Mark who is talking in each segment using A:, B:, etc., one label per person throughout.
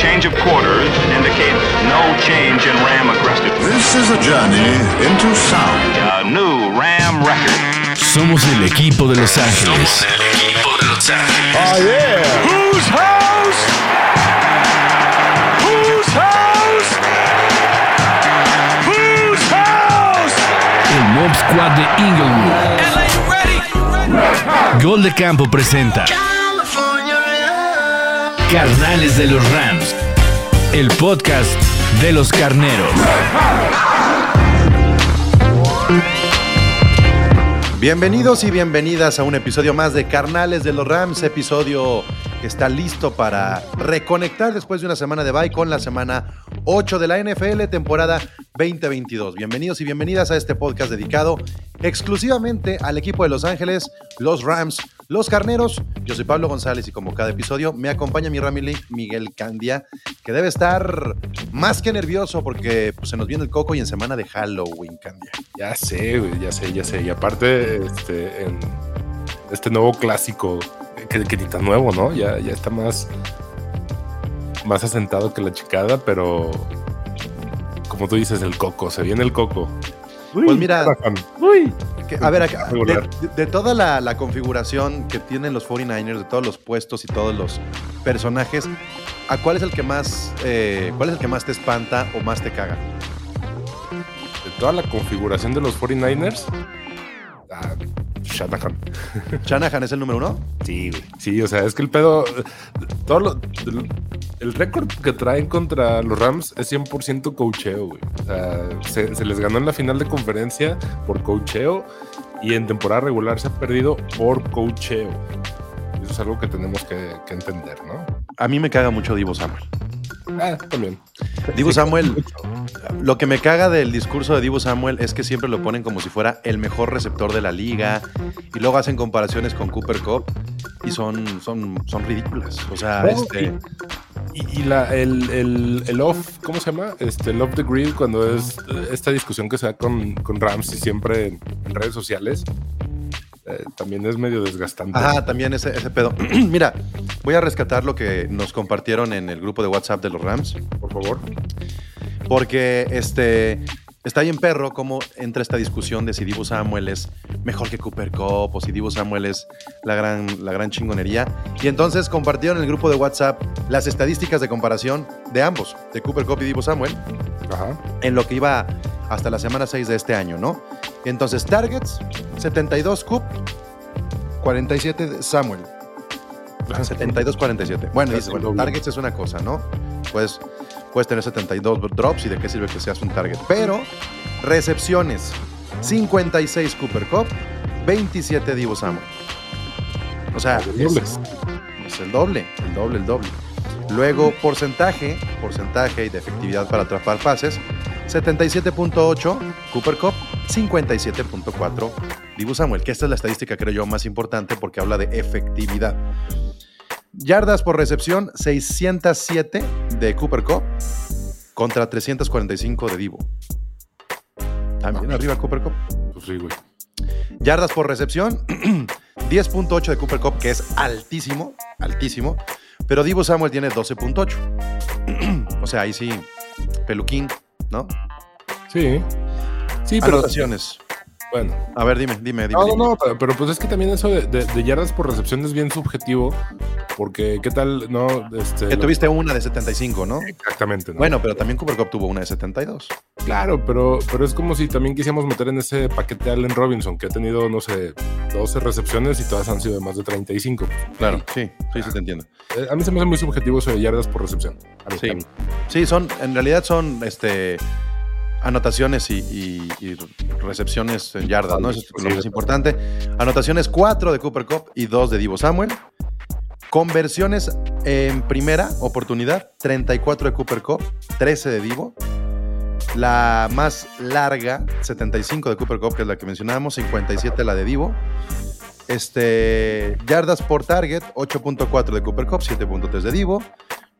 A: Change of quarters indicates no change in Ram aggressiveness.
B: This is a journey into sound.
A: A new Ram record.
C: Somos el equipo de Los Ángeles.
D: Somos el equipo de Los Ángeles.
B: Oh, yeah.
E: Whose house? Whose house? Whose house?
C: El Mob Squad de Inglewood. Gol de Campo presenta Carnales de los Rams. El podcast de los carneros.
F: Bienvenidos y bienvenidas a un episodio más de Carnales de los Rams, episodio que está listo para reconectar después de una semana de bye con la semana 8 de la NFL, temporada 2022. Bienvenidos y bienvenidas a este podcast dedicado exclusivamente al equipo de Los Ángeles, los Rams, los Carneros. Yo soy Pablo González y como cada episodio me acompaña mi Ramily Miguel Candia, que debe estar más que nervioso porque pues, se nos viene el coco y en semana de Halloween, Candia.
G: Ya sé, ya sé, ya sé. Y aparte, este, en este nuevo clásico, que, que ni tan nuevo, ¿no? Ya, ya está más, más asentado que la chicada, pero como tú dices, el coco, se viene el coco.
F: Pues mira,
G: Uy.
F: que- a ver, acá, de,
G: Regular.
F: de- de toda la, la configuración que tienen los 49ers, de todos los puestos y todos los personajes, ¿a cuál es el que más, eh, cuál es el que más te espanta o más te caga?
G: De toda la configuración de los 49ers, ah, Shanahan.
F: ¿Shanahan es el número uno?
G: Sí, güey. Sí, o sea, es que el pedo. Todo lo- el, récord que traen contra los Rams es 100% coacheo, güey. O sea, se, les ganó en la final de conferencia por coacheo y en temporada regular se ha perdido por coacheo. Eso es algo que tenemos que, que entender, ¿no?
F: A mí me caga mucho Divo Samuel.
G: Ah, también.
F: Divo Samuel, lo que me caga del discurso de Divo Samuel es que siempre lo ponen como si fuera el mejor receptor de la liga y luego hacen comparaciones con Cooper Cup y son, son, son ridículas. O sea,
G: No,
F: este,
G: Y, y la, el, el, el off, ¿cómo se llama? Este, el off the grid, cuando es esta discusión que se da con, con Rams y siempre en, en redes sociales, eh, también es medio desgastante.
F: Ajá, también ese, ese pedo. Mira, voy a rescatar lo que nos compartieron en el grupo de WhatsApp de los Rams,
G: Por favor.
F: porque este está bien perro cómo entra esta discusión de si Divo Samuel es mejor que Cooper Cup o si Divo Samuel es la gran, la gran chingonería. Y entonces compartieron en el grupo de WhatsApp las estadísticas de comparación de ambos, de Cooper Cup y Divo Samuel,
G: Ajá.
F: en lo que iba hasta la semana 6 de este año, ¿no? Entonces, targets, 72 Cup, 47 de Samuel. 72-47. Bueno,
G: Casi
F: dices, bueno, targets es una cosa, ¿no? Pues puedes tener 72 drops y de qué sirve que seas un target. Pero recepciones, 56 Cooper Cup, 27 Divo Samuel. O sea,
G: El doble.
F: es, es el doble, el doble, el doble. Luego, porcentaje, porcentaje y de efectividad para atrapar pases, 77.8 Cooper Cup, 57.4 Dibu Samuel, que esta es la estadística creo yo más importante porque habla de efectividad. Yardas por recepción, 607 de Cooper Cup contra 345 de Divo. También arriba Cooper Cup.
G: Pues sí, güey.
F: Yardas por recepción, 10.8 de Cooper Cup, que es altísimo, altísimo. Pero Divo Samuel tiene 12.8. o sea, ahí sí, peluquín, ¿no?
G: Sí. Sí, pero.
F: Anotaciones.
G: Bueno.
F: A ver, dime, dime, dime.
G: No, no,
F: dime.
G: no, pero, pero pues es que también eso de, de- de yardas por recepción es bien subjetivo. Porque, ¿qué tal? No, este.
F: Que
G: lo-
F: tuviste una de 75, ¿no?
G: Exactamente. ¿no?
F: Bueno, pero también Cooper Cup tuvo una de 72.
G: Claro, pero, pero es como si también quisiéramos meter en ese paquete a Allen Robinson, que ha tenido, no sé, 12 recepciones y todas han sido de más de 35.
F: Claro, sí, sí, sí te entiendo.
G: Eh, A mí se me hace muy subjetivo eso de yardas por recepción. A mí,
F: Sí.
G: a mí.
F: Sí, son, en realidad son este anotaciones y, y- y recepciones en yardas, ¿no? Eso es lo
G: Sí.
F: más importante. Anotaciones 4 de Cooper Cup y 2 de Divo Samuel. Conversiones en primera oportunidad, 34 de Cooper Cup, 13 de Divo. La más larga, 75 de Cooper Cup, que es la que mencionábamos, 57 la de Divo. Este, yardas por target, 8.4 de Cooper Cup, 7.3 de Divo.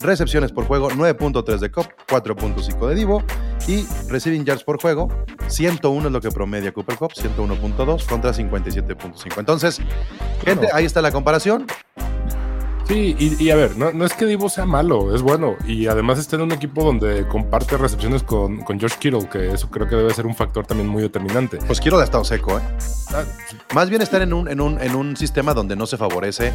F: Recepciones por juego, 9.3 de Cup, 4.5 de Divo. Y receiving yards por juego, 101 es lo que promedia Cooper Cup, 101.2 contra 57.5. Entonces, gente, ahí está la comparación.
G: Sí, y, y a ver, no, no es que Divo sea malo, es bueno. Y además está en un equipo donde comparte recepciones con, con George Kittle, que eso creo que debe ser un factor también muy determinante.
F: Pues quiero ha estado seco, ¿eh?
G: Ah,
F: Más bien estar en un, en un, en un sistema donde no se favorece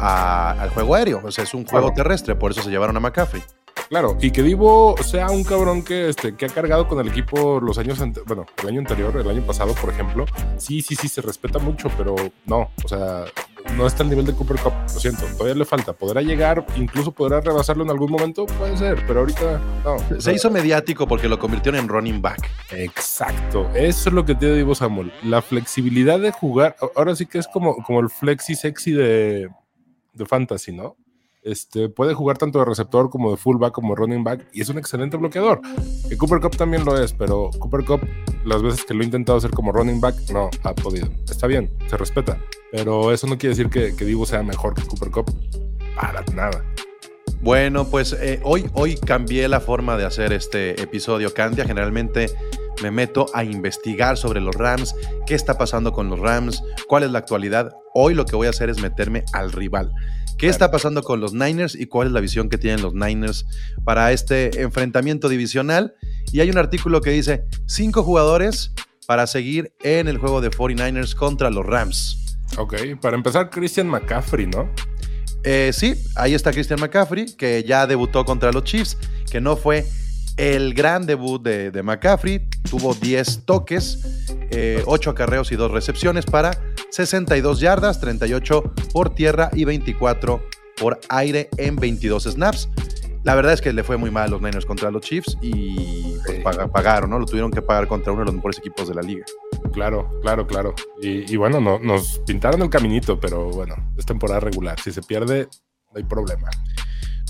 F: a- al juego aéreo. O sea, es un juego terrestre, por eso se llevaron a McCaffrey.
G: Claro, y que Divo sea un cabrón que, este, que ha cargado con el equipo los años, bueno, el año anterior, el año pasado, por ejemplo. Sí, sí, sí, se respeta mucho, pero no, o sea, no está al nivel de Cooper Cup, lo siento, todavía le falta. ¿Podrá llegar, incluso podrá rebasarlo en algún momento? Puede ser, pero ahorita no.
F: Se hizo mediático porque lo convirtieron en running back.
G: Exacto, eso es lo que tiene Divo Samuel. La flexibilidad de jugar, ahora sí que es como, como el flexi sexy de, de fantasy, ¿no? Este, puede jugar tanto de receptor como de fullback como running back y es un excelente bloqueador. Que Cooper Cup también lo es, pero Cooper Cup, las veces que lo ha intentado hacer como running back, no ha podido. Está bien, se respeta, pero eso no quiere decir que, que Divo sea mejor que Cooper Cup para nada.
F: Bueno, pues eh, hoy, hoy cambié la forma de hacer este episodio, Candia. Generalmente me meto a investigar sobre los Rams, qué está pasando con los Rams, cuál es la actualidad. Hoy lo que voy a hacer es meterme al rival. ¿Qué está pasando con los Niners y cuál es la visión que tienen los Niners para este enfrentamiento divisional? Y hay un artículo que dice cinco jugadores para seguir en el juego de 49ers contra los Rams.
G: Ok, para empezar, Christian McCaffrey, ¿no?
F: Eh, sí, ahí está Christian McCaffrey, que ya debutó contra los Chiefs, que no fue el gran debut de, de McCaffrey. Tuvo 10 toques, eh, 8 acarreos y 2 recepciones para 62 yardas, 38 por tierra y 24 por aire en 22 snaps. La verdad es que le fue muy mal a los Niners contra los Chiefs y pues, pagaron, ¿no? Lo tuvieron que pagar contra uno de los mejores equipos de la liga.
G: Claro, claro, claro. Y, y bueno, no, nos pintaron el caminito, pero bueno, es temporada regular. Si se pierde, no hay problema.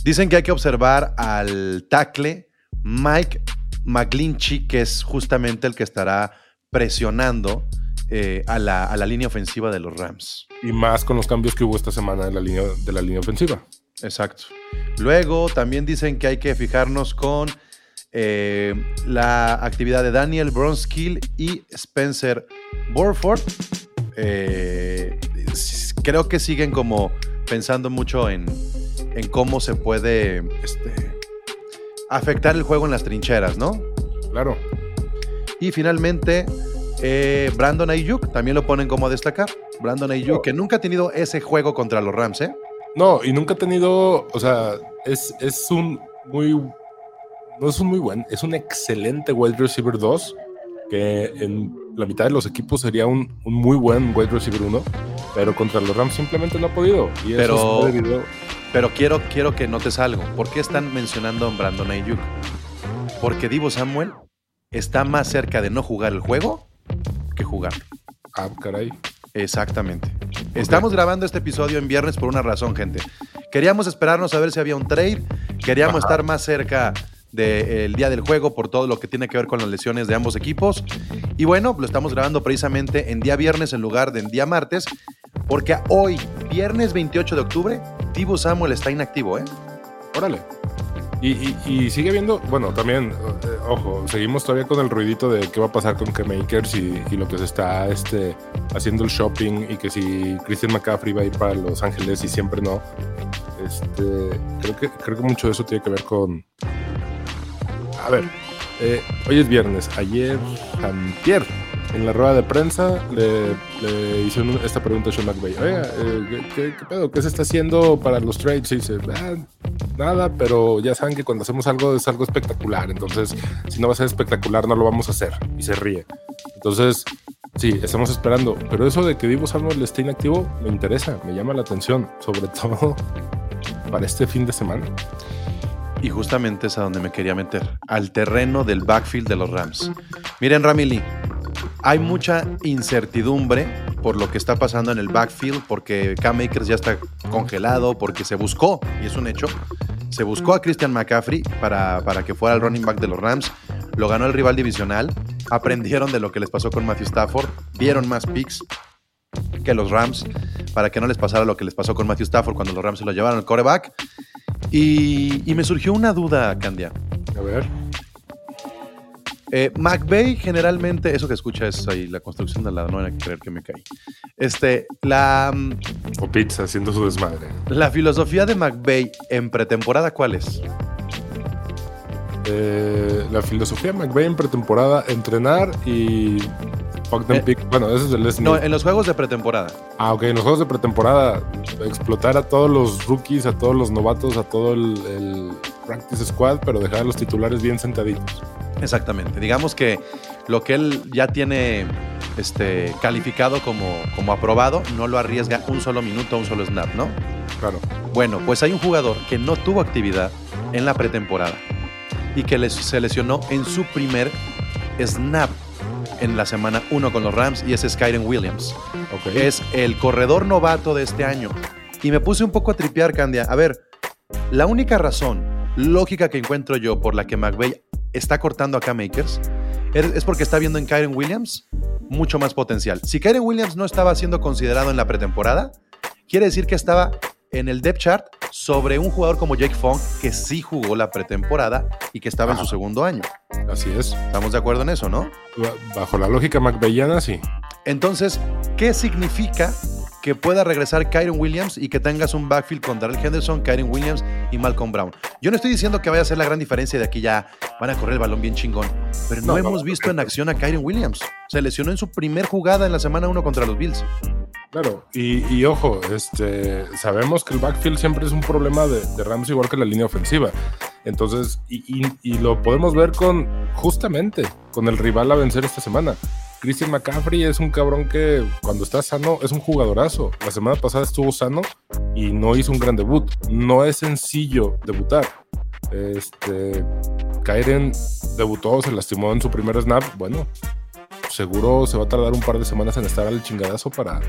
F: Dicen que hay que observar al tackle Mike McGlinchey, que es justamente el que estará presionando eh, a, la, a la línea ofensiva de los Rams.
G: Y más con los cambios que hubo esta semana en la línea, de la línea ofensiva.
F: Exacto. Luego también dicen que hay que fijarnos con eh, la actividad de Daniel Bronskill y Spencer Burford. Eh, creo que siguen como pensando mucho en, en cómo se puede este, afectar el juego en las trincheras, ¿no?
G: Claro.
F: Y finalmente, eh, Brandon Ayuk, también lo ponen como a destacar. Brandon Ayuk, que nunca ha tenido ese juego contra los Rams, ¿eh?
G: No, y nunca ha tenido, o sea, es, es un muy, no es un muy buen, es un excelente wide receiver 2, que en la mitad de los equipos sería un, un muy buen wide receiver 1, pero contra los Rams simplemente no ha podido. Y eso
F: Pero-
G: es
F: Pero quiero, quiero que notes algo. ¿Por qué están mencionando a Brandon Ayuk? Porque Divo Samuel está más cerca de no jugar el juego que jugar.
G: Ah, caray.
F: Exactamente. Estamos grabando este episodio en viernes por una razón, gente. Queríamos esperarnos a ver si había un trade. Queríamos estar más cerca del día del juego por todo lo que tiene que ver con las lesiones de ambos equipos. Y bueno, lo estamos grabando precisamente en día viernes en lugar de en día martes. Porque hoy, viernes 28 de octubre, Divo Samuel está inactivo, ¿eh?
G: Órale. Y, sigue viendo, bueno, también, eh, ojo, seguimos todavía con el ruidito de qué va a pasar con K-Makers y, lo que se está este, haciendo el shopping y que si Christian McCaffrey va a ir para Los Ángeles y siempre no. Este, creo, que, creo que mucho de eso tiene que ver con... A ver, eh, hoy es viernes, ayer, antier, en la rueda de prensa le, le hicieron esta pregunta a Sean McVay. Oiga, eh, ¿qué, qué, pedo? ¿Qué se está haciendo para los trades? Y dice, "Ah, nada, pero ya saben que cuando hacemos algo es algo espectacular. Entonces, si no va a ser espectacular, no lo vamos a hacer. Y se ríe. Entonces, sí, estamos esperando. Pero eso de que Divo Samuel esté inactivo me interesa, me llama la atención, sobre todo para este fin de semana.
F: Y justamente es a donde me quería meter, al terreno del backfield de los Rams. Miren, Ramily, hay mucha incertidumbre por lo que está pasando en el backfield, porque Cam Akers ya está congelado, porque se buscó, y es un hecho, se buscó a Christian McCaffrey para, para que fuera el running back de los Rams, lo ganó el rival divisional, aprendieron de lo que les pasó con Matthew Stafford, dieron más picks que los Rams para que no les pasara lo que les pasó con Matthew Stafford cuando los Rams se lo llevaron al coreback. Y, y me surgió una duda, Candia.
G: A ver,
F: Eh, McVeigh generalmente, eso que escucha es ahí la construcción de la no hay que creer que me caí. Este, la, mm,
G: O Pizza haciendo su desmadre.
F: la filosofía de McVeigh en pretemporada, ¿cuál es?
G: Eh, la filosofía de McVay en pretemporada, entrenar y fuck them
F: Eh,
G: pick. Bueno, eso es el Les
F: No,
G: Snead.
F: en los juegos de pretemporada.
G: Ah, ok, en los juegos de pretemporada, explotar a todos los rookies, a todos los novatos, a todo el, el practice squad, pero dejar a los titulares bien sentaditos.
F: Exactamente. Digamos que lo que él ya tiene este, calificado como, como aprobado, no lo arriesga un solo minuto, un solo snap, ¿no?
G: Claro.
F: Bueno, pues hay un jugador que no tuvo actividad en la pretemporada y que les- se lesionó en su primer snap en la semana 1 con los Rams y es Kyren Williams.
G: Ok.
F: Es el corredor novato de este año. Y me puse un poco a tripear, Candia. A ver, la única razón lógica que encuentro yo por la que McVay está cortando acá Makers es porque está viendo en Kyren Williams mucho más potencial. Si Kyren Williams no estaba siendo considerado en la pretemporada, quiere decir que estaba en el depth chart sobre un jugador como Jake Funk que sí jugó la pretemporada y que estaba en su segundo año.
G: Así es.
F: ¿Estamos de acuerdo en eso, no?
G: Ba- Bajo la lógica McVeyiana, sí.
F: Entonces, ¿qué significa que pueda regresar Kyron Williams y que tengas un backfield con Darrell Henderson, Kyron Williams y Malcolm Brown? Yo no estoy diciendo que vaya a ser la gran diferencia de aquí ya van a correr el balón bien chingón, pero no, hemos
G: no,
F: visto en acción a Kyron Williams. Se lesionó en su primer jugada en la semana 1 contra los Bills.
G: Claro, y, y ojo, este, sabemos que el backfield siempre es un problema de, de Rams igual que la línea ofensiva. Entonces, y, y- y lo podemos ver con, justamente, con el rival a vencer esta semana. Christian McCaffrey es un cabrón que cuando está sano es un jugadorazo. La semana pasada estuvo sano y no hizo un gran debut. No es sencillo debutar. Este, Kyren debutó, se lastimó en su primer snap. Bueno, seguro se va a tardar un par de semanas en estar al chingadazo para,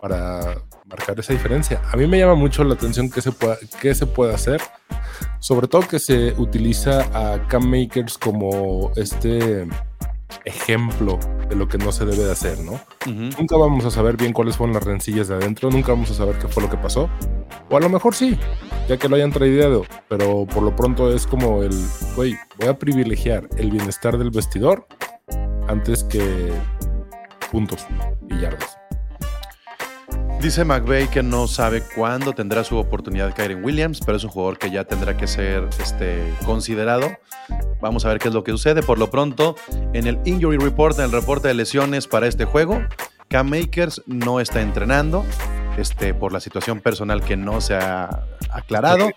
G: para marcar esa diferencia. A mí me llama mucho la atención que se pueda, qué se puede hacer, sobre todo que se utiliza a Cam Makers como este ejemplo de lo que no se debe de hacer, ¿no? Nunca vamos a saber bien cuáles fueron las rencillas de adentro, nunca vamos a saber qué fue lo que pasó. O a lo mejor sí, ya que lo hayan traído, pero por lo pronto es como el, güey, voy a privilegiar el bienestar del vestidor antes que puntos y yardas.
F: Dice McVay que no sabe cuándo tendrá su oportunidad Kyren Williams, pero es un jugador que ya tendrá que ser este, considerado. Vamos a ver qué es lo que sucede. Por lo pronto, en el Injury Report, en el reporte de lesiones para este juego, Cam Makers no está entrenando este, por la situación personal que no se ha aclarado.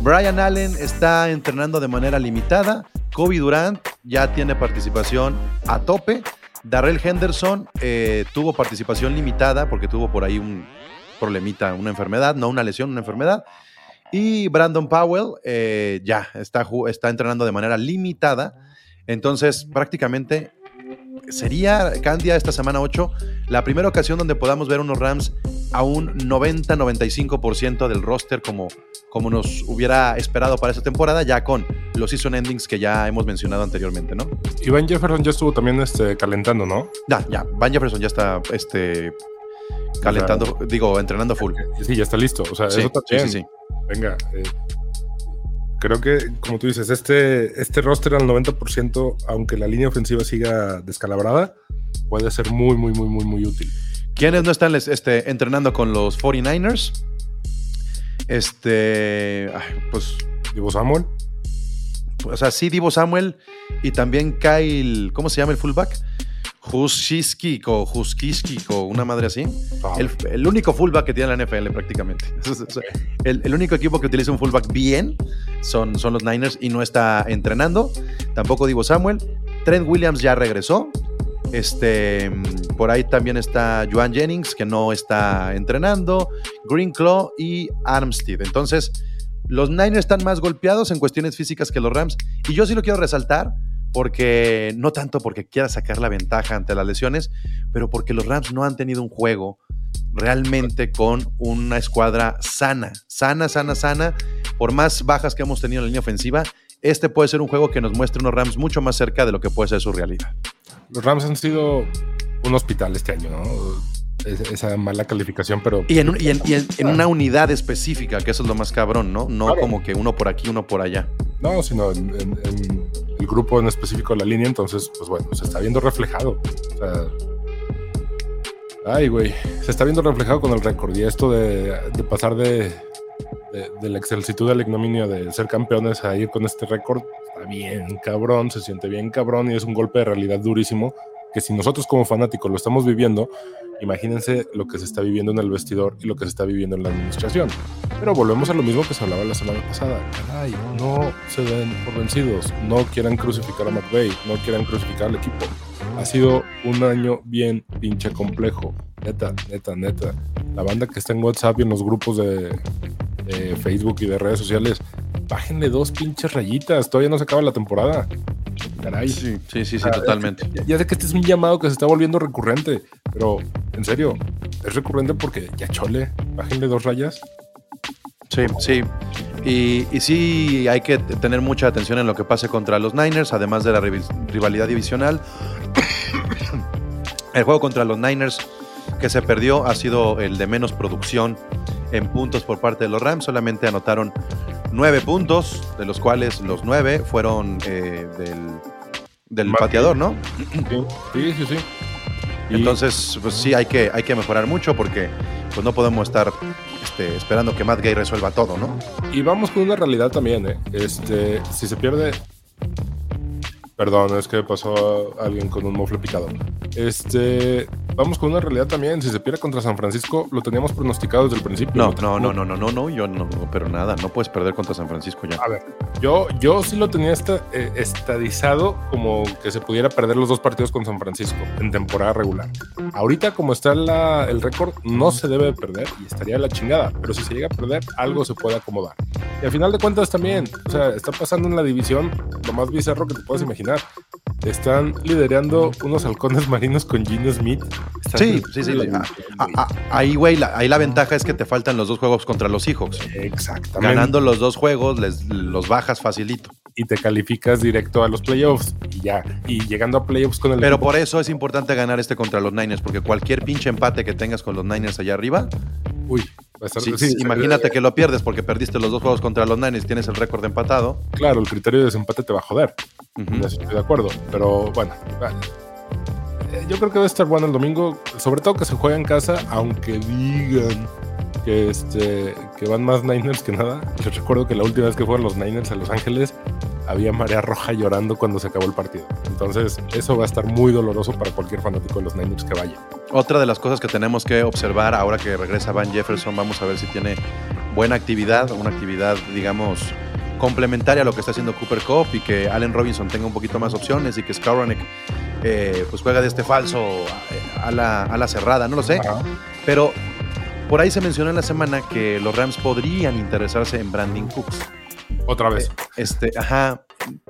F: Brian Allen está entrenando de manera limitada. Kobe Durant ya tiene participación a tope. Darrell Henderson eh, tuvo participación limitada porque tuvo por ahí un problemita, una enfermedad, no una lesión, una enfermedad. Y Brandon Powell eh, ya está, está entrenando de manera limitada. Entonces, prácticamente sería, Candia, esta semana 8, la primera ocasión donde podamos ver unos Rams a un 90-95% del roster como, como nos hubiera esperado para esta temporada, ya con los season endings que ya hemos mencionado anteriormente, ¿no?
G: Iván Jefferson ya estuvo también este, calentando, ¿no?
F: Ya, ya, Van Jefferson ya está este, calentando, digo, entrenando full.
G: Sí, ya está listo. O sea,
F: Sí,
G: eso
F: sí,
G: también.
F: sí, sí.
G: Venga, eh, creo que, como tú dices, este, este roster al 90%, aunque la línea ofensiva siga descalabrada, puede ser muy, muy, muy, muy, muy útil.
F: ¿Quiénes no están este, entrenando con los 49ers? Este, pues,
G: Divo Samuel,
F: o sea, sí, Divo Samuel y también Kyle, ¿cómo se llama el fullback? Huskiski o Huskiski o una madre así.
G: Ah,
F: El, el único fullback que tiene la NFL prácticamente. El, el único equipo que utiliza un fullback bien son, son los Niners y no está entrenando. Tampoco Divo Samuel. Trent Williams ya regresó. Este, por ahí también está Joan Jennings, que no está entrenando. Green Claw y Armstead. Entonces, los Niners están más golpeados en cuestiones físicas que los Rams. Y yo sí lo quiero resaltar porque no tanto porque quiera sacar la ventaja ante las lesiones, pero porque los Rams no han tenido un juego realmente con una escuadra sana, sana, sana, sana. Por más bajas que hemos tenido en la línea ofensiva, este puede ser un juego que nos muestre unos Rams mucho más cerca de lo que puede ser su realidad.
G: los Rams han sido un hospital este año, ¿no? Es- esa mala calificación, pero
F: Y en, un- y en- y en- en una unidad específica, que eso es lo más cabrón, ¿no? No
G: Claro.
F: como que uno por aquí, uno por allá.
G: no, sino en- el grupo en específico de la línea, entonces, pues bueno, se está viendo reflejado. O sea, ay, güey, se está viendo reflejado con el récord. Y esto de, pasar de, de, la excelsitud de la ignominia de ser campeones a ir con este récord, está bien cabrón, se siente bien cabrón y es un golpe de realidad durísimo que si nosotros como fanáticos lo estamos viviendo, imagínense lo que se está viviendo en el vestidor y lo que se está viviendo en la administración. Pero volvemos a lo mismo que se hablaba la semana pasada. Caray, no se den por vencidos, no quieran crucificar a McVeigh, no quieran crucificar al equipo. Ha sido un año bien pinche complejo. Neta, neta, neta. La banda que está en WhatsApp y en los grupos de, de Facebook y de redes sociales, bájenle dos pinches rayitas. Todavía no se acaba la temporada. Caray.
F: Sí, sí, sí, sí,
G: Ah,
F: totalmente.
G: Ya, ya sé que este es un llamado que se está volviendo recurrente, pero en serio, es recurrente porque ya chole, bájenle dos rayas.
F: Sí, sí. Y, y sí hay que tener mucha atención en lo que pase contra los Niners, además de la rival- rivalidad divisional. el juego contra los Niners que se perdió ha sido el de menos producción en puntos por parte de los Rams. Solamente anotaron nueve puntos, de los cuales los nueve fueron eh, del, del pateador, ¿no?
G: Sí, sí, sí. Y-
F: Entonces, pues sí, hay que, hay que mejorar mucho porque pues no podemos estar este, esperando que Matt Gay resuelva todo, ¿no?
G: Y vamos con una realidad también, ¿eh? Este, si se pierde. Perdón, es que pasó alguien con un mofle picado. Este, vamos con una realidad también. Si se pierde contra San Francisco, lo teníamos pronosticado desde el principio.
F: No, no, no, no, no, no, no, yo no, pero nada, no puedes perder contra San Francisco ya.
G: A ver, yo, yo sí lo tenía esta- eh, estadizado como que se pudiera perder los dos partidos con San Francisco en temporada regular. Ahorita, como está la- el récord, no se debe perder y estaría la chingada. Pero si se llega a perder, algo se puede acomodar. Y al final de cuentas también, o sea, está pasando en la división lo más bizarro que te puedas imaginar. Están liderando unos halcones marinos con Gino Smith.
F: Sí, sí, sí. ah, ah,
G: güey.
F: ah, ahí, güey, la, ahí la ventaja es que te faltan los dos juegos contra los Seahawks.
G: Exactamente.
F: Ganando los dos juegos, les, los bajas facilito.
G: y te calificas directo a los playoffs y ya. Y llegando a playoffs con el
F: Pero
G: equipo-
F: por eso es importante ganar este contra los Niners, porque cualquier pinche empate que tengas con los Niners allá arriba,
G: Uy, va a estar-
F: sí,
G: sí,
F: imagínate que lo pierdes porque perdiste los dos juegos contra los Niners, tienes el récord empatado.
G: Claro, el criterio de desempate te va a joder. En eso estoy de acuerdo. Pero bueno, vale. Eh, yo creo que va a estar bueno el domingo. Sobre todo que se juega en casa, aunque digan que, este, que van más Niners que nada. Les recuerdo que la última vez que fueron los Niners a Los Ángeles había marea roja llorando cuando se acabó el partido. Entonces, eso va a estar muy doloroso para cualquier fanático de los Niners que vaya.
F: Otra de las cosas que tenemos que observar ahora que regresa Van Jefferson, vamos a ver si tiene buena actividad, una actividad, digamos, complementaria a lo que está haciendo Cooper Cup y que Allen Robinson tenga un poquito más opciones y que Skowronek eh, pues juega de este falso eh, a la, a la cerrada, no lo sé. Pero por ahí se mencionó en la semana que los Rams podrían interesarse en Brandon Cooks.
G: Otra vez.
F: Este, ajá,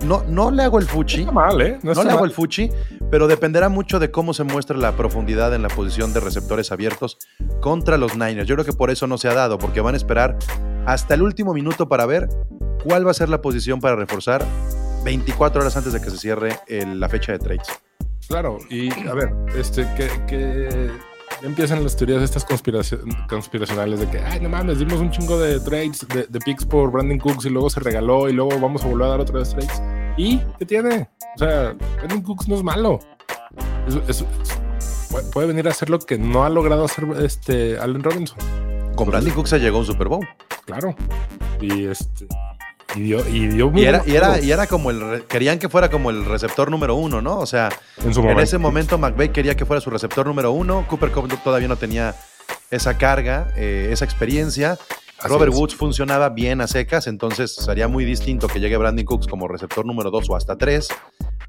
F: no, no le hago el fuchi.
G: No está mal, ¿eh? No,
F: No le hago el fuchi, pero dependerá mucho de cómo se muestre la profundidad en la posición de receptores abiertos contra los Niners. Yo creo que por eso no se ha dado, porque van a esperar hasta el último minuto para ver cuál va a ser la posición para reforzar 24 horas antes de que se cierre el- la fecha de trades.
G: Claro, y a ver, este, que, que empiezan las teorías estas conspiraci- conspiracionales de que, ay, no mames, dimos un chingo de trades, de, de picks por Brandon Cooks y luego se regaló y luego vamos a volver a dar otra vez trades. ¿Y qué tiene? O sea, Brandon Cooks no es malo. Es- es- es- puede- puede venir a hacer lo que no ha logrado hacer este Allen Robinson.
F: Con Brandon Cooks se llegó a un Super Bowl.
G: Claro. Y este. Y dio, y dio muy
F: Y era, y, era, y era como el. Querían que fuera como el receptor número uno, ¿no? O sea,
G: en su
F: en
G: momento.
F: ese momento McVay quería que fuera su receptor número uno. Cooper Cup todavía no tenía esa carga, eh, esa experiencia.
G: Así
F: Robert
G: es.
F: Woods funcionaba bien a secas, entonces sería muy distinto que llegue Brandon Cooks como receptor número 2 o hasta 3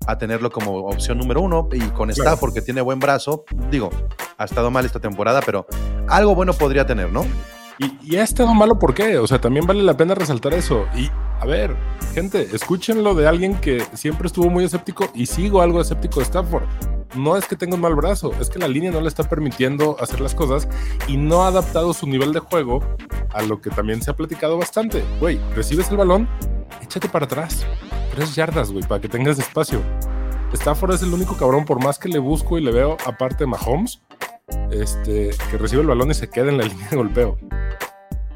F: a tenerlo como opción número 1 y con
G: Claro.
F: Stafford que tiene buen brazo, digo, ha estado mal esta temporada, pero algo bueno podría tener, ¿no?
G: Y, y ha estado malo, ¿por qué? O sea, también vale la pena resaltar eso. Y, a ver, gente, escúchenlo de alguien que siempre estuvo muy escéptico y sigo algo escéptico de Stafford. No es que tenga un mal brazo, es que la línea no le está permitiendo hacer las cosas y no ha adaptado su nivel de juego a lo que también se ha platicado bastante. Güey, recibes el balón, échate para atrás. Tres yardas, güey, para que tengas espacio. Stafford es el único cabrón, por más que le busco y le veo, aparte de Mahomes, este, que recibe el balón y se queda en la línea de golpeo.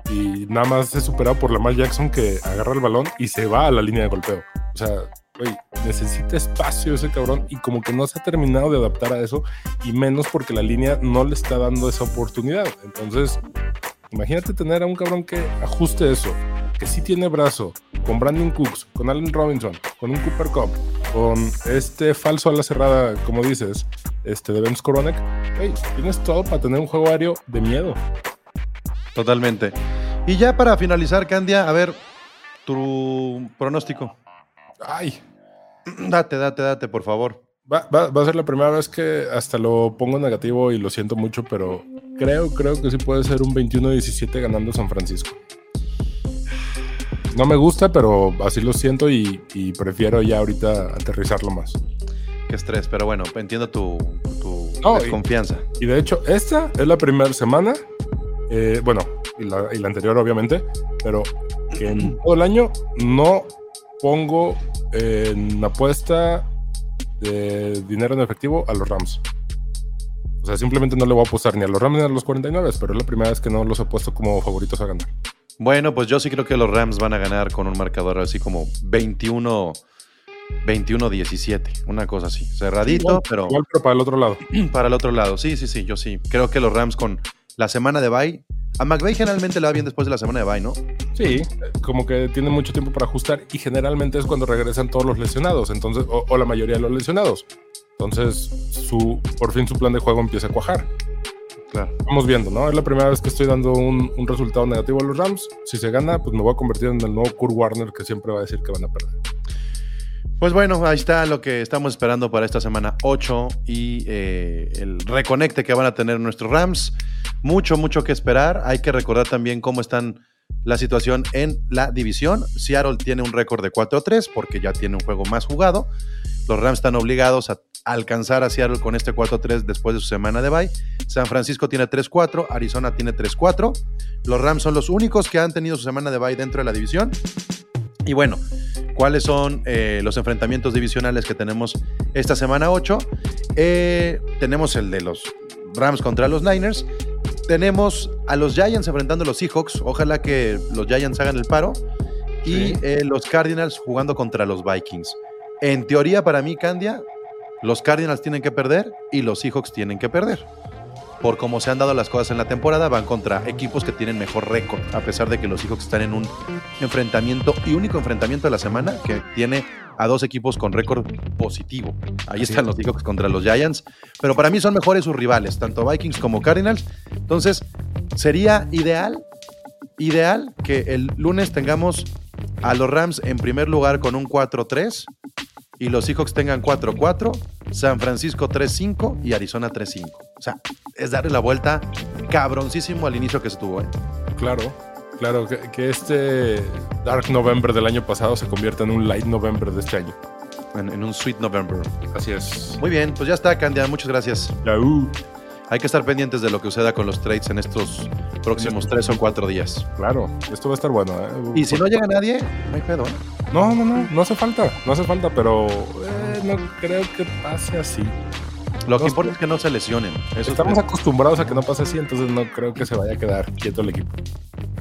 G: Y nada más es superado por Lamar Jackson que agarra el balón y se va a la línea de golpeo. O sea, güey, necesita espacio ese cabrón y como que no se ha terminado de adaptar a eso y menos porque la línea no le está dando esa oportunidad. Entonces, imagínate tener a un cabrón que ajuste eso, que sí tiene brazo, con Brandon Cooks, con Allen Robinson, con un Cooper Cup, con este falso a la cerrada, como dices, este de Ben Skoronek, güey, tienes todo para tener un juego aéreo de miedo.
F: Totalmente. Y ya para finalizar, Candia, a ver, tu pronóstico.
G: Ay,
F: Date, date, date, por favor.
G: Va, va- va a ser la primera vez que hasta lo pongo negativo y lo siento mucho, pero creo, creo que sí puede ser un 21-17 ganando San Francisco. No me gusta, pero así lo siento y, y prefiero ya ahorita aterrizarlo más.
F: Qué estrés, pero bueno, entiendo tu, tu
G: No, y-
F: desconfianza.
G: Y de hecho, esta es la primera semana, eh, bueno, y la, y la anterior obviamente, pero que en todo el año no pongo en apuesta de dinero en efectivo a los Rams. O sea, simplemente no le voy a apostar ni a los Rams ni a los 49, pero es la primera vez que no los he puesto como favoritos a ganar.
F: Bueno, pues yo sí creo que los Rams van a ganar con un marcador así como 21 21-17, una cosa así. Cerradito,
G: Igual-
F: pero
G: Igual, pero para el otro lado.
F: para el otro lado. Sí, sí, sí, yo sí. Creo que los Rams con la semana de bye. A McVay generalmente le va bien después de la semana de bye, ¿no?
G: Sí, como que tiene mucho tiempo para ajustar y generalmente es cuando regresan todos los lesionados, entonces, o, o la mayoría de los lesionados. Entonces, su, por fin su plan de juego empieza a cuajar.
F: Claro.
G: Vamos viendo, ¿no? Es la primera vez que estoy dando un, un resultado negativo a los Rams. Si se gana, pues me voy a convertir en el nuevo Kurt Warner que siempre va a decir que van a perder.
F: Pues bueno, ahí está lo que estamos esperando para esta semana 8 y eh, el reconecte que van a tener nuestros Rams. Mucho, mucho que esperar. Hay que recordar también cómo están la situación en la división. Seattle tiene un récord de 4-3 porque ya tiene un juego más jugado. Los Rams están obligados a alcanzar a Seattle con este 4-3 después de su semana de bye. San Francisco tiene 3-4, Arizona tiene 3-4. Los Rams son los únicos que han tenido su semana de bye dentro de la división. Y bueno, ¿cuáles son eh, los enfrentamientos divisionales que tenemos esta semana 8? Eh, tenemos el de los Rams contra los Niners. Tenemos a los Giants enfrentando a los Seahawks. Ojalá que los Giants hagan el paro. Y
G: Sí.
F: eh, los Cardinals jugando contra los Vikings. En teoría, para mí, Candia, los Cardinals tienen que perder y los Seahawks tienen que perder. Por cómo se han dado las cosas en la temporada, van contra equipos que tienen mejor récord, a pesar de que los Seahawks están en un enfrentamiento y único enfrentamiento de la semana que tiene a dos equipos con récord positivo. Ahí están los Seahawks contra los Giants, pero para mí son mejores sus rivales, tanto Vikings como Cardinals. Entonces, sería ideal, ideal que el lunes tengamos a los Rams en primer lugar con un 4-3 y los Seahawks tengan 4-4, San Francisco 3-5 y Arizona 3-5. O sea, es darle la vuelta cabroncísimo al inicio que se tuvo. ¿eh?
G: Claro, claro, que, que este Dark November del año pasado se convierta en un Light November de este año.
F: En, en un Sweet November.
G: Así es.
F: Muy bien, pues ya está, Candia. Muchas gracias.
G: Yahoo.
F: Hay que estar pendientes de lo que suceda con los trades en estos próximos tres o cuatro días.
G: Claro, esto va a estar bueno. ¿eh?
F: Y si no llega nadie, no hay pedo. ¿eh?
G: No, no, no, no hace falta, no hace falta, pero eh, no creo que pase así.
F: Lo que importa es que no se lesionen. Eso
G: Estamos
F: es
G: acostumbrados a que no pase así, entonces no creo que se vaya a quedar quieto el equipo.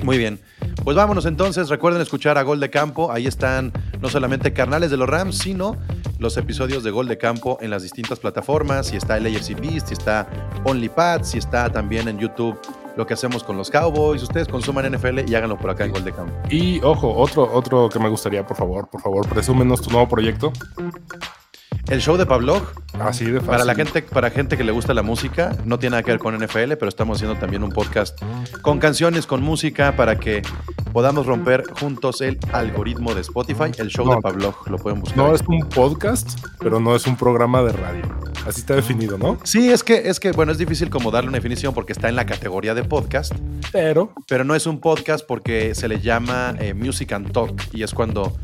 F: Muy bien. Pues vámonos entonces. Recuerden escuchar a Gol de Campo. Ahí están no solamente carnales de los Rams, sino los episodios de Gol de Campo en las distintas plataformas. Si está el AFC Beast, si está OnlyPad, si está también en YouTube lo que hacemos con los Cowboys. Ustedes consuman NFL y háganlo por acá en Gol de Campo.
G: Y ojo, otro, otro que me gustaría, por favor, por favor, presúmenos tu nuevo proyecto.
F: El show de Pablo,
G: Así de fácil.
F: para la gente, para gente que le gusta la música, no tiene nada que ver con NFL, pero estamos haciendo también un podcast con canciones, con música, para que podamos romper juntos el algoritmo de Spotify. El show
G: No.
F: de Pablo, lo pueden buscar.
G: No es un podcast, pero no es un programa de radio. Así está definido, ¿no?
F: Sí, es que, es que, bueno, es difícil como darle una definición porque está en la categoría de podcast,
G: Pero
F: pero no es un podcast porque se le llama eh, Music and Talk y es cuando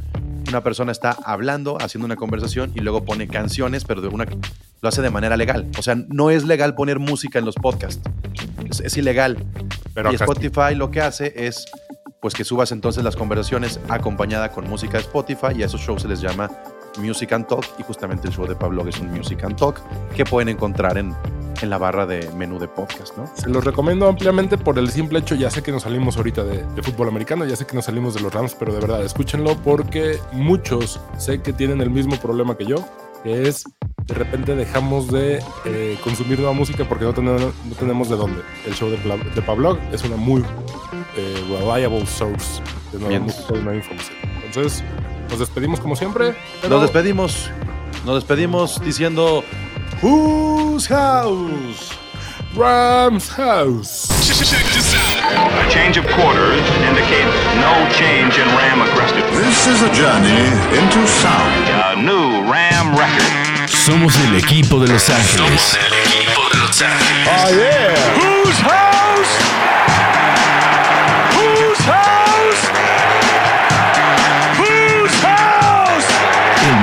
F: una persona está hablando, haciendo una conversación y luego pone canciones, pero de una, lo hace de manera legal. O sea, no es legal poner música en los podcasts. Es, es ilegal.
G: Pero
F: y Spotify lo que hace es pues que subas entonces las conversaciones acompañada con música de Spotify y a esos shows se les llama Music and Talk y justamente el show de Pablo es un Music and Talk que pueden encontrar en en la barra de menú de podcast, ¿no?
G: Se los recomiendo ampliamente por el simple hecho, ya sé que nos salimos ahorita de, de fútbol americano, ya sé que nos salimos de los Rams, pero de verdad, escúchenlo porque muchos sé que tienen el mismo problema que yo, que es de repente dejamos de eh, consumir nueva música porque no tenemos, no tenemos de dónde. El show de, de Pavlov es una muy eh, reliable source de nueva
F: Bien.
G: música y nueva información. Entonces, nos despedimos como siempre. pero-
F: Nos despedimos. Nos despedimos diciendo Whose House?
G: Rams House.
A: A change of quarters indicates no change in Ram aggressiveness.
B: This is a journey into sound.
A: A new Ram record.
C: Somos el equipo de Los Ángeles.
D: Somos el equipo de Los Ángeles.
E: Oh yeah. Whose house?